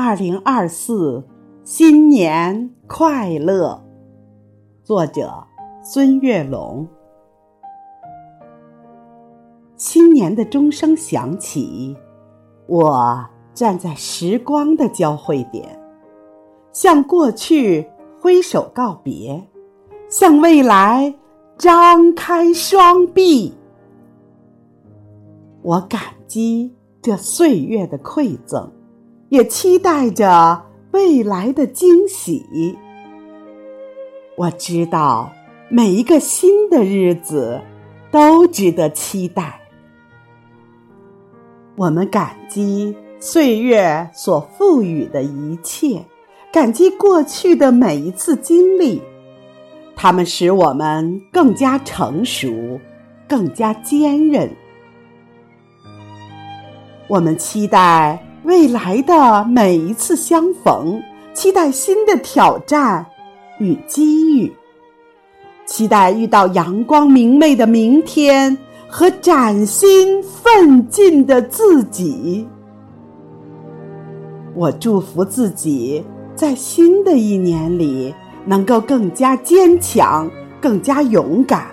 二零二四新年快乐！作者孙月龙。新年的钟声响起，我站在时光的交汇点，向过去挥手告别，向未来张开双臂。我感激这岁月的馈赠。也期待着未来的惊喜。我知道每一个新的日子都值得期待。我们感激岁月所赋予的一切，感激过去的每一次经历，它们使我们更加成熟，更加坚韧。我们期待。未来的每一次相逢，期待新的挑战与机遇，期待遇到阳光明媚的明天和崭新奋进的自己。我祝福自己在新的一年里能够更加坚强、更加勇敢。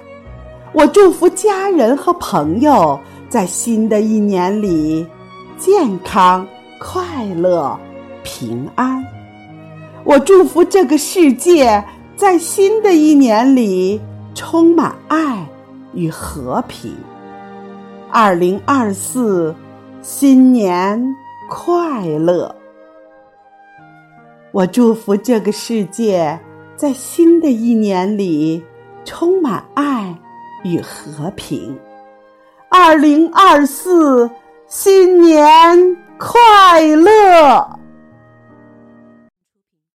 我祝福家人和朋友在新的一年里健康。快乐、平安，我祝福这个世界在新的一年里充满爱与和平。二零二四，新年快乐！我祝福这个世界在新的一年里充满爱与和平。二零二四，新年！快乐。